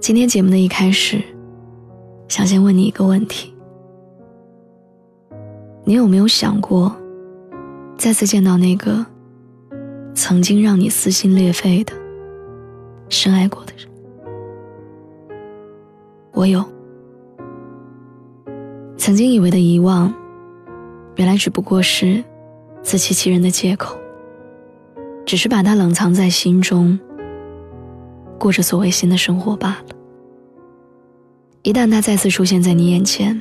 今天节目的一开始，想先问你一个问题：你有没有想过，再次见到那个曾经让你撕心裂肺的、深爱过的人？我有。曾经以为的遗忘，原来只不过是自欺欺人的借口，只是把它冷藏在心中，过着所谓新的生活罢了。一旦他再次出现在你眼前，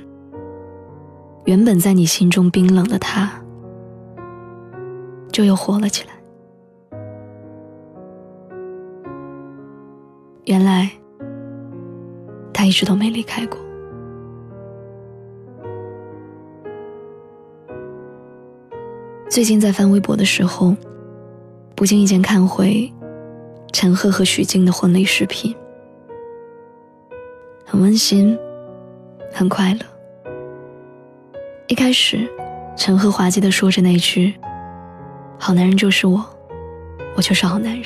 原本在你心中冰冷的他，就又活了起来。原来，他一直都没离开过。最近在翻微博的时候，不经意间看回陈赫和许峥的婚礼视频。很温馨，很快乐。一开始，陈赫滑稽地说着那句：“好男人就是我，我就是好男人。”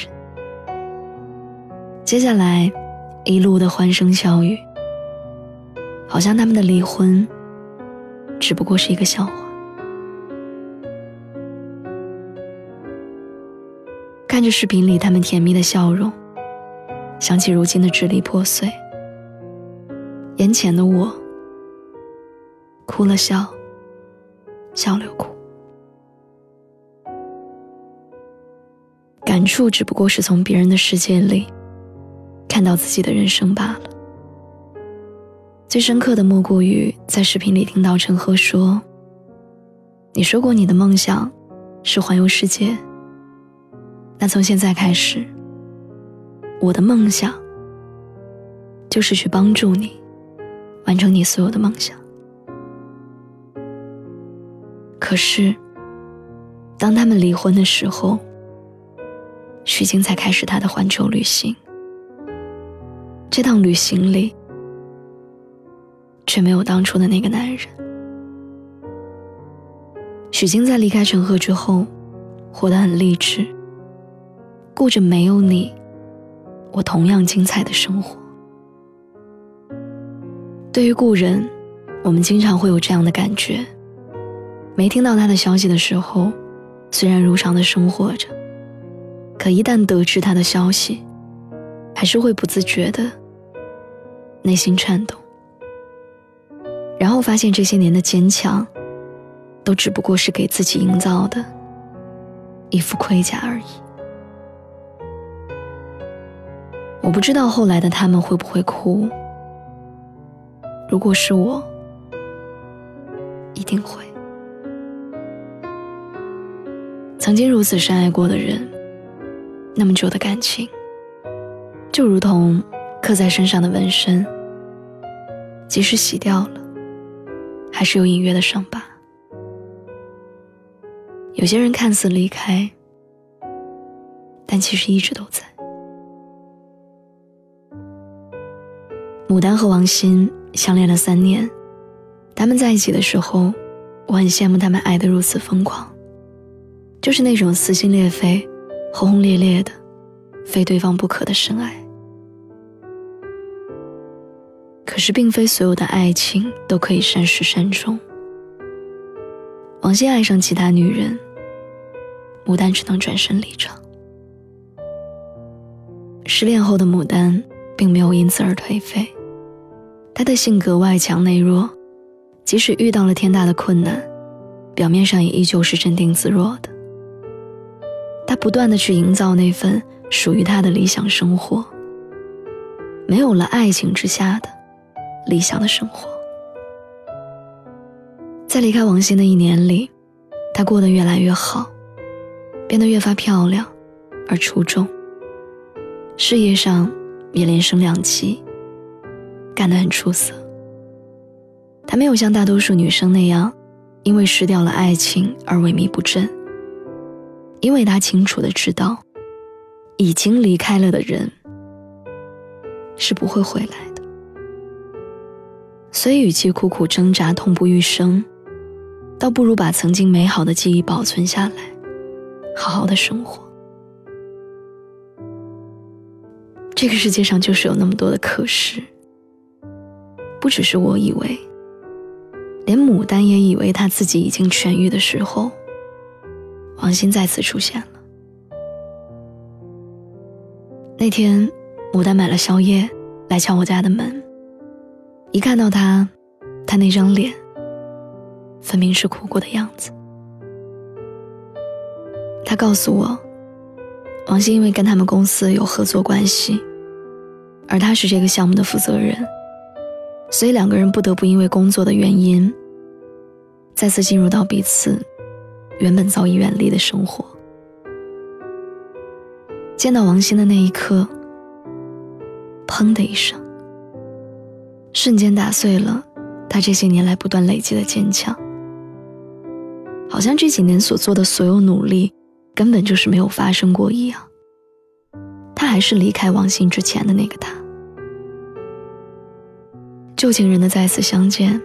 接下来，一路的欢声笑语，好像他们的离婚只不过是一个笑话。看着视频里他们甜蜜的笑容，想起如今的支离破碎。眼前的我，哭了笑，笑了哭，感触只不过是从别人的世界里看到自己的人生罢了。最深刻的莫过于在视频里听到陈赫说：“你说过你的梦想是环游世界，那从现在开始，我的梦想就是去帮助你。”完成你所有的梦想。可是，当他们离婚的时候，徐静才开始他的环球旅行。这趟旅行里，却没有当初的那个男人。许昕在离开陈赫之后，活得很励志，过着没有你，我同样精彩的生活。对于故人，我们经常会有这样的感觉：没听到他的消息的时候，虽然如常的生活着，可一旦得知他的消息，还是会不自觉的内心颤动。然后发现这些年的坚强，都只不过是给自己营造的一副盔甲而已。我不知道后来的他们会不会哭。如果是我，一定会。曾经如此深爱过的人，那么久的感情，就如同刻在身上的纹身，即使洗掉了，还是有隐约的伤疤。有些人看似离开，但其实一直都在。牡丹和王心。相恋了三年，他们在一起的时候，我很羡慕他们爱得如此疯狂，就是那种撕心裂肺、轰轰烈烈的，非对方不可的深爱。可是，并非所有的爱情都可以善始善终。王心爱上其他女人，牡丹只能转身离场。失恋后的牡丹，并没有因此而颓废。他的性格外强内弱，即使遇到了天大的困难，表面上也依旧是镇定自若的。他不断的去营造那份属于他的理想生活，没有了爱情之下的理想的生活。在离开王鑫的一年里，他过得越来越好，变得越发漂亮而出众，事业上也连升两级。干得很出色。他没有像大多数女生那样，因为失掉了爱情而萎靡不振，因为他清楚的知道，已经离开了的人是不会回来的。所以，与其苦苦挣扎、痛不欲生，倒不如把曾经美好的记忆保存下来，好好的生活。这个世界上就是有那么多的可是，不只是我以为，连牡丹也以为他自己已经痊愈的时候，王鑫再次出现了。那天，牡丹买了宵夜来敲我家的门，一看到他，他那张脸，分明是哭过的样子。他告诉我，王鑫因为跟他们公司有合作关系。而他是这个项目的负责人，所以两个人不得不因为工作的原因，再次进入到彼此原本早已远离的生活。见到王鑫的那一刻，砰的一声，瞬间打碎了他这些年来不断累积的坚强，好像这几年所做的所有努力，根本就是没有发生过一样。他还是离开王鑫之前的那个他。旧情人的再次相见，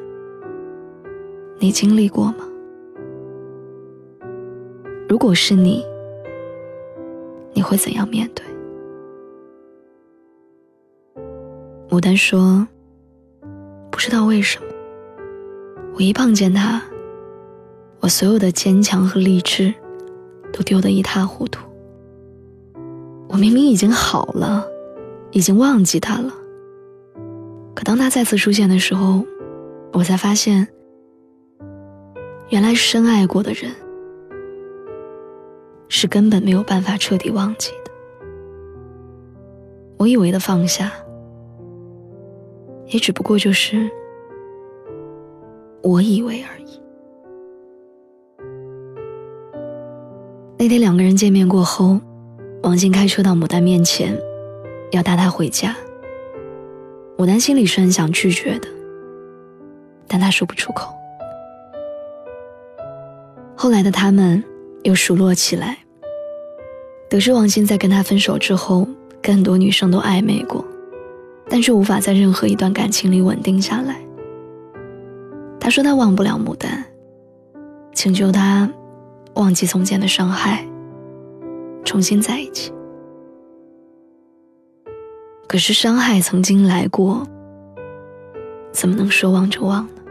你经历过吗？如果是你，你会怎样面对？牡丹说：“不知道为什么，我一碰见他，我所有的坚强和励志都丢得一塌糊涂。我明明已经好了，已经忘记他了。”可当他再次出现的时候，我才发现，原来深爱过的人是根本没有办法彻底忘记的。我以为的放下，也只不过就是我以为而已。那天两个人见面过后，王静开车到牡丹面前，要带她回家。牡丹心里是很想拒绝的，但她说不出口。后来的他们又熟络起来。得知王鑫在跟他分手之后，跟很多女生都暧昧过，但却无法在任何一段感情里稳定下来。他说他忘不了牡丹，请求他忘记从前的伤害，重新在一起。可是伤害曾经来过，怎么能说忘就忘呢？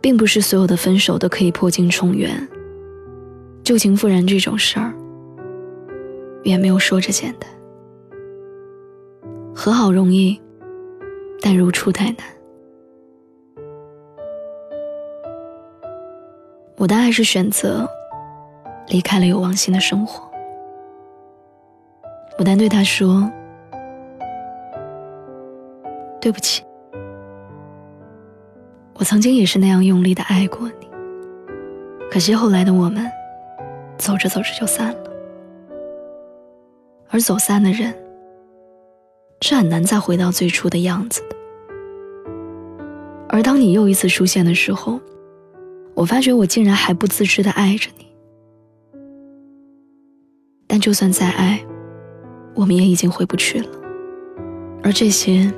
并不是所有的分手都可以破镜重圆，旧情复燃这种事儿，也没有说着简单。和好容易，但如初太难。牡丹还是选择离开了有王鑫的生活。牡丹对他说。对不起，我曾经也是那样用力的爱过你。可惜后来的我们，走着走着就散了。而走散的人，是很难再回到最初的样子的。而当你又一次出现的时候，我发觉我竟然还不自知的爱着你。但就算再爱，我们也已经回不去了。而这些。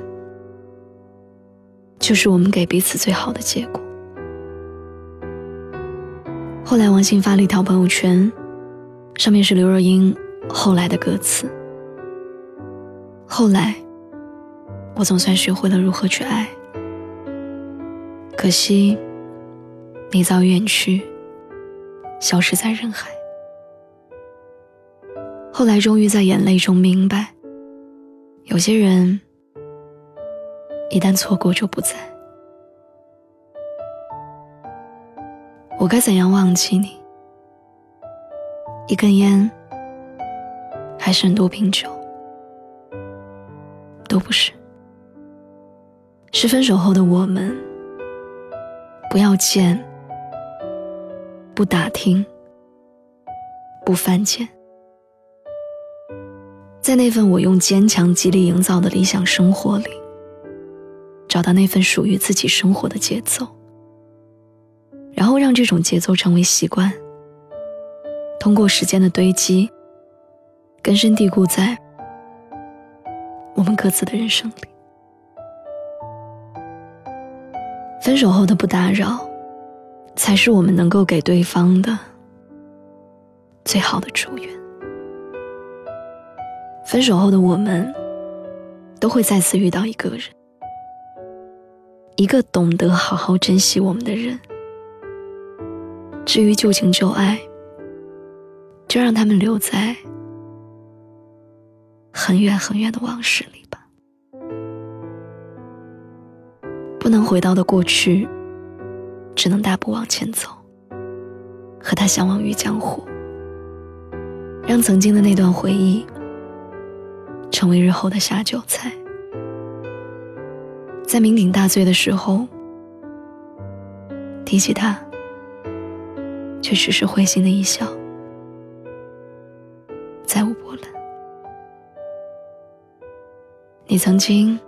就是我们给彼此最好的结果。后来，王鑫发了一条朋友圈，上面是刘若英后来的歌词。后来，我总算学会了如何去爱，可惜，你早远去，消失在人海。后来，终于在眼泪中明白，有些人。一旦错过就不在，我该怎样忘记你？一根烟，还是很多瓶酒？都不是，是分手后的我们，不要见，不打听，不犯贱，在那份我用坚强极力营造的理想生活里。找到那份属于自己生活的节奏，然后让这种节奏成为习惯，通过时间的堆积，根深蒂固在我们各自的人生里。分手后的不打扰，才是我们能够给对方的最好的祝愿。分手后的我们，都会再次遇到一个人，一个懂得好好珍惜我们的人。至于旧情旧爱，就让他们留在很远很远的往事里吧。不能回到的过去，只能大步往前走，和他相忘于江湖，让曾经的那段回忆。成为日后的下酒菜，在酩酊大醉的时候，提起他，却只是会心的一笑，再无波澜。你曾经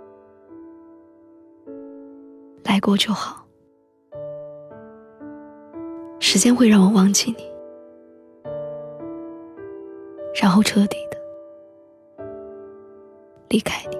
来过就好，时间会让我忘记你，然后彻底的。离开你。